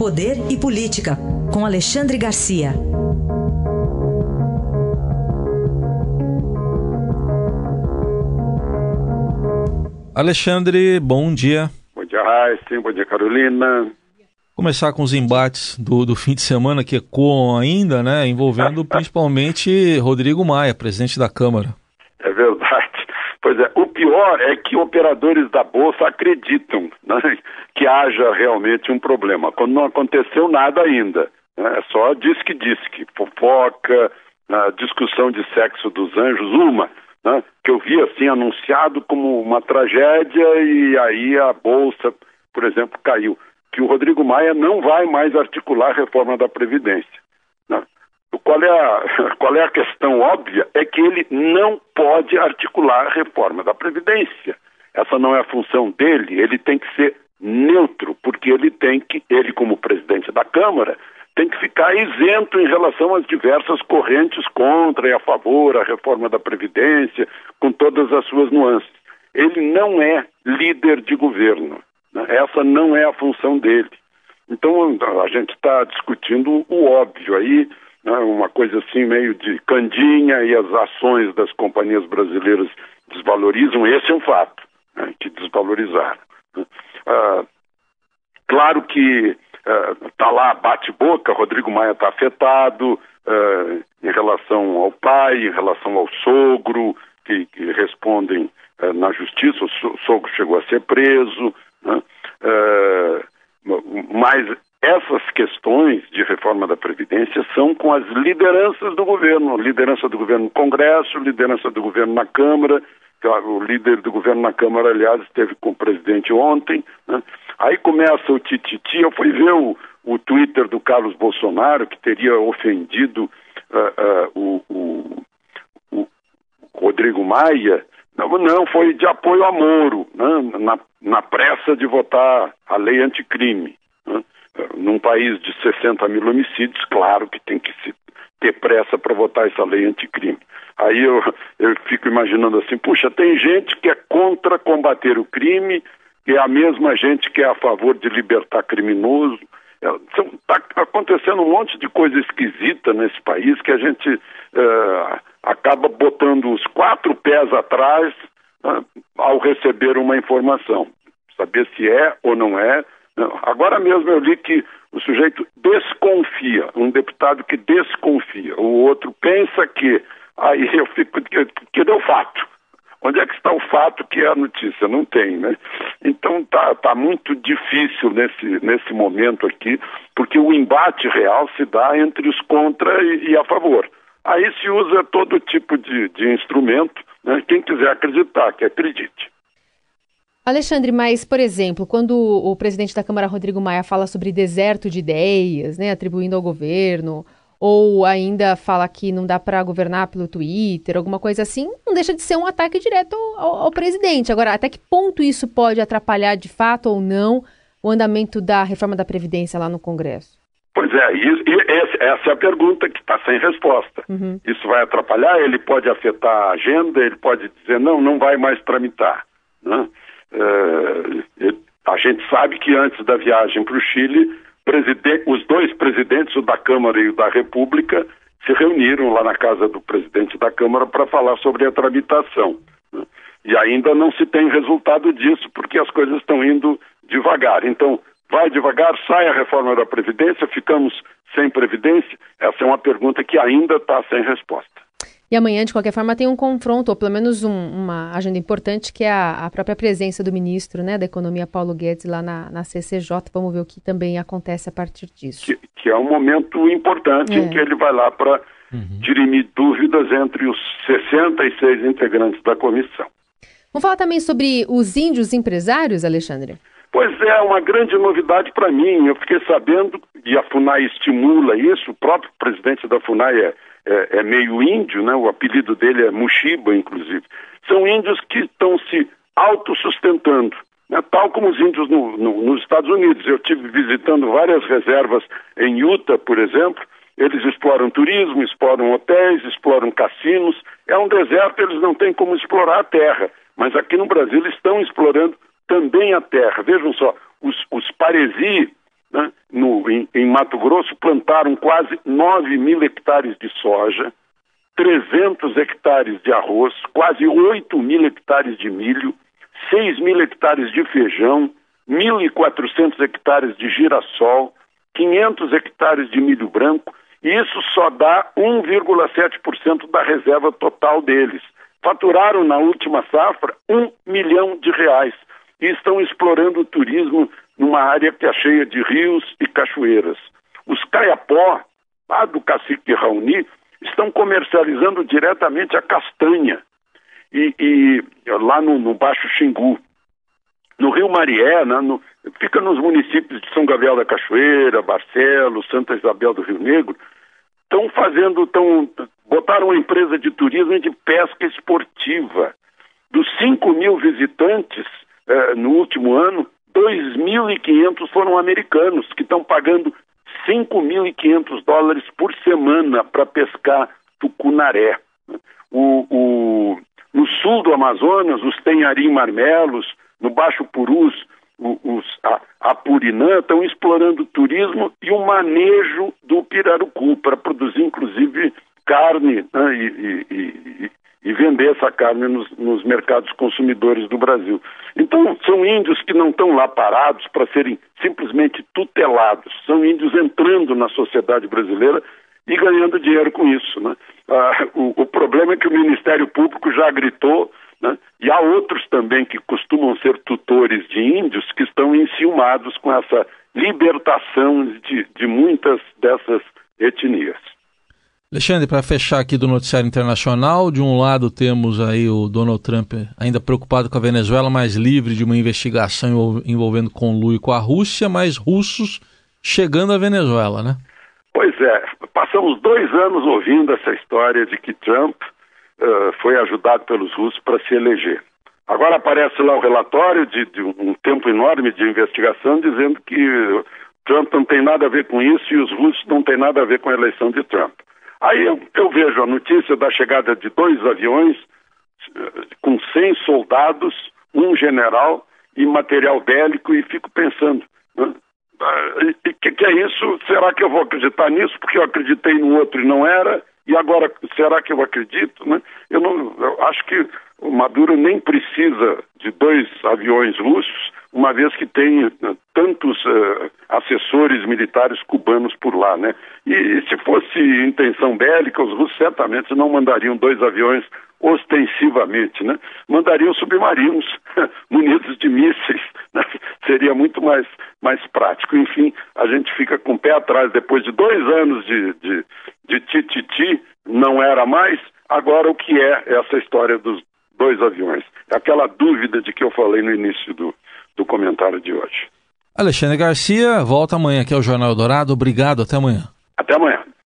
Poder e Política, com Alexandre Garcia. Alexandre, bom dia. Bom dia, Raíssa. Bom dia, Carolina. Começar com os embates do, do fim de semana que ecoam ainda, né? Envolvendo principalmente Rodrigo Maia, presidente da Câmara. É verdade. Pois é, o pior é que operadores da Bolsa acreditam né, que haja realmente um problema, quando não aconteceu nada ainda. Né, é só diz que diz que fofoca, a discussão de sexo dos anjos, uma, né, que eu vi assim anunciado como uma tragédia e aí a Bolsa, por exemplo, caiu. Que o Rodrigo Maia não vai mais articular a reforma da Previdência. Né. Qual é, a, qual é a questão óbvia? É que ele não pode articular a reforma da Previdência. Essa não é a função dele, ele tem que ser neutro, porque ele tem que, ele como presidente da Câmara, tem que ficar isento em relação às diversas correntes contra e a favor a reforma da Previdência, com todas as suas nuances. Ele não é líder de governo. Né? Essa não é a função dele. Então a gente está discutindo o óbvio aí, né, uma coisa assim meio de candinha e as ações das companhias brasileiras desvalorizam, esse é um fato, né, que desvalorizaram. Né. Ah, claro que está ah, lá bate-boca, Rodrigo Maia está afetado ah, em relação ao pai, em relação ao sogro, que, que respondem ah, na justiça, o sogro chegou a ser preso, né. mas essas questões de reforma da Previdência são com as lideranças do governo, liderança do governo no Congresso, liderança do governo na Câmara, o líder do governo na Câmara, aliás, esteve com o presidente ontem. Né? Aí começa o tititi. Eu fui ver o, o Twitter do Carlos Bolsonaro, que teria ofendido uh, uh, o, o, o, Rodrigo Maia. Não, não, foi de apoio a Moro, né? na, na pressa de votar a lei anticrime. Né? num país de 60 mil homicídios, claro que tem que se ter pressa para votar essa lei anticrime. Aí eu, eu fico imaginando assim, puxa, tem gente que é contra combater o crime, que é a mesma gente que é a favor de libertar criminoso. Está é, acontecendo um monte de coisa esquisita nesse país que a gente é, acaba botando os quatro pés atrás é, ao receber uma informação. Saber se é ou não é. Agora mesmo eu li que o sujeito desconfia, um deputado que desconfia, o outro pensa que, aí eu fico, que, deu fato. Onde é que está o fato que é a notícia? Não tem, né? Então tá, tá muito difícil nesse, nesse momento aqui, porque o embate real se dá entre os contra e, e a favor. Aí se usa todo tipo de, de instrumento, né? quem quiser acreditar, que acredite. Alexandre, mas, por exemplo, quando o presidente da Câmara, Rodrigo Maia, fala sobre deserto de ideias, né, atribuindo ao governo, ou ainda fala que não dá para governar pelo Twitter, alguma coisa assim, não deixa de ser um ataque direto ao, ao, presidente. Agora, até que ponto isso pode atrapalhar de fato ou não o andamento da reforma da Previdência lá no Congresso? Pois é, e essa é a pergunta que está sem resposta. Uhum. Isso vai atrapalhar? Ele pode afetar a agenda, ele pode dizer, não, não vai mais tramitar. Né? É, a gente sabe que antes da viagem para o Chile, os dois presidentes, o da Câmara e o da República, se reuniram lá na casa do presidente da Câmara para falar sobre a tramitação. Né? E ainda não se tem resultado disso, porque as coisas estão indo devagar. Então, vai devagar, sai a reforma da Previdência, ficamos sem Previdência? Essa é uma pergunta que ainda está sem resposta. E amanhã, de qualquer forma, tem um confronto, ou pelo menos um, uma agenda importante, que é a, a, própria presença do ministro né, da Economia, Paulo Guedes, lá na, na CCJ. Vamos ver o que também acontece a partir disso. Que, que é um momento importante é. em que ele vai lá para uhum. dirimir dúvidas entre os 66 integrantes da comissão. Vamos falar também sobre os índios empresários, Alexandre? Pois é, uma grande novidade para mim. Eu fiquei sabendo, e a FUNAI estimula isso, o próprio presidente da FUNAI é é, é meio índio, né? o apelido dele é Mushiba, inclusive. São índios que estão se autossustentando, né? tal como os índios no, no, nos Estados Unidos. Eu tive visitando várias reservas em Utah, por exemplo. Eles exploram turismo, exploram hotéis, exploram cassinos. É um deserto, eles não têm como explorar a terra. Mas aqui no Brasil estão explorando também a terra. Vejam só, os, os paresi, né, no, em, em Mato Grosso, plantaram quase 9 mil hectares de soja, 300 hectares de arroz, quase 8 mil hectares de milho, 6 mil hectares de feijão, 1.400 hectares de girassol, 500 hectares de milho branco, e isso só dá 1,7% da reserva total deles. Faturaram na última safra um milhão de reais e estão explorando o turismo numa área que é cheia de rios e cachoeiras. Os caiapó, lá do cacique Raoni, estão comercializando diretamente a castanha e, e lá no, no, Baixo Xingu. No Rio Marié, né, no, fica nos municípios de São Gabriel da Cachoeira, Barcelos, Santa Isabel do Rio Negro, estão fazendo, tão, botaram uma empresa de turismo e de pesca esportiva. Dos 5 mil visitantes eh, no último ano, 2.500 foram americanos, que estão pagando 5.500 dólares por semana para pescar tucunaré. O, o, no sul do Amazonas, os tenharim marmelos, no Baixo Purus, os, a, a Purinã estão explorando o turismo e o manejo do pirarucu para produzir, inclusive, carne né, e, e, e, e, vender essa carne nos, nos, mercados consumidores do Brasil. Então, são índios que não estão lá parados para serem simplesmente tutelados, são índios entrando na sociedade brasileira e ganhando dinheiro com isso. Né? Ah, o, o problema é que o Ministério Público já gritou né? E há outros também que costumam ser tutores de índios que estão enciumados com essa libertação de, de muitas dessas etnias. Alexandre, para fechar aqui do noticiário internacional, de um lado temos aí o Donald Trump ainda preocupado com a Venezuela, mais livre de uma investigação envolvendo conluio com a Rússia, mas russos chegando à Venezuela, né? Pois é, passamos dois anos ouvindo essa história de que Trump uh, foi ajudado pelos russos para se eleger. Agora aparece lá o relatório de, de, um tempo enorme de investigação dizendo que Trump não tem nada a ver com isso e os russos não têm nada a ver com a eleição de Trump. Aí eu, eu vejo a notícia da chegada de dois aviões uh, com 100 soldados, um general e material bélico e fico pensando, né? Uh, que, que é isso? Será que eu vou acreditar nisso? Porque eu acreditei no outro e não era. E agora, será que eu acredito? Né? Eu, não, eu acho que o Maduro nem precisa de dois aviões russos, uma vez que tem né, tantos uh, assessores militares cubanos por lá, né? E, e, se fosse intenção bélica, os russos certamente não mandariam dois aviões ostensivamente, né? Mandariam submarinos munidos de mísseis, né? seria muito mais, mais prático. Enfim, a gente fica com o pé atrás depois de dois anos de, de, de tititi, não era mais. Agora, o que é essa história dos dois aviões? Aquela dúvida de que eu falei no início do, do comentário de hoje. Alexandre Garcia, volta amanhã aqui ao Jornal Dourado. Obrigado, até amanhã. Até amanhã.